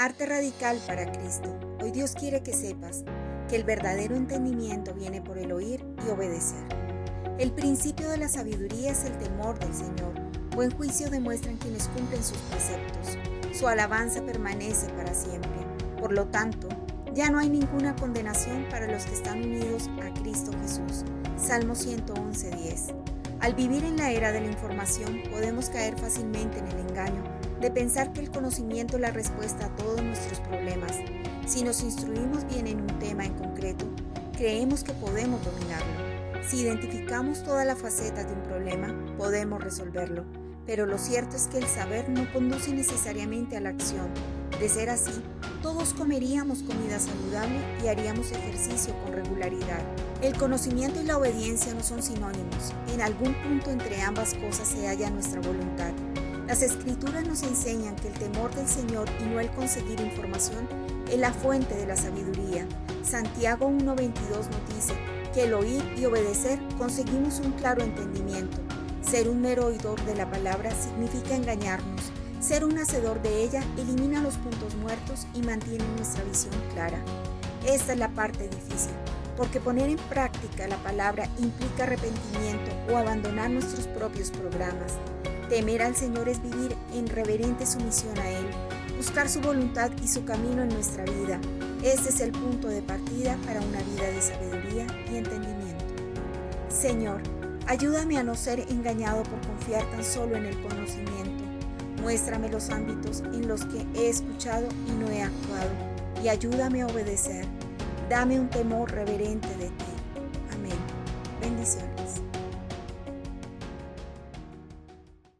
Arte radical para Cristo. Hoy Dios quiere que sepas que el verdadero entendimiento viene por el oír y obedecer. El principio de la sabiduría es el temor del Señor. Buen juicio demuestran quienes cumplen sus preceptos. Su alabanza permanece para siempre. Por lo tanto, ya no hay ninguna condenación para los que están unidos a Cristo Jesús. Salmo 111.10. Al vivir en la era de la información, podemos caer fácilmente en el engaño de pensar que el conocimiento es la respuesta a todos nuestros problemas. Si nos instruimos bien en un tema en concreto, creemos que podemos dominarlo. Si identificamos todas las facetas de un problema, podemos resolverlo. Pero lo cierto es que el saber no conduce necesariamente a la acción. De ser así, todos comeríamos comida saludable y haríamos ejercicio con regularidad. El conocimiento y la obediencia no son sinónimos. En algún punto entre ambas cosas se halla nuestra voluntad. Las escrituras nos enseñan que el temor del Señor y no el conseguir información es la fuente de la sabiduría. Santiago 1.22 nos dice que el oír y obedecer conseguimos un claro entendimiento. Ser un mero oidor de la palabra significa engañarnos. Ser un hacedor de ella elimina los puntos muertos y mantiene nuestra visión clara. Esta es la parte difícil, porque poner en práctica la palabra implica arrepentimiento o abandonar nuestros propios programas. Temer al Señor es vivir en reverente sumisión a Él, buscar su voluntad y su camino en nuestra vida. Este es el punto de partida para una vida de sabiduría y entendimiento. Señor, ayúdame a no ser engañado por confiar tan solo en el conocimiento. Muéstrame los ámbitos en los que he escuchado y no he actuado, y ayúdame a obedecer. Dame un temor reverente de ti. Amén. Bendiciones.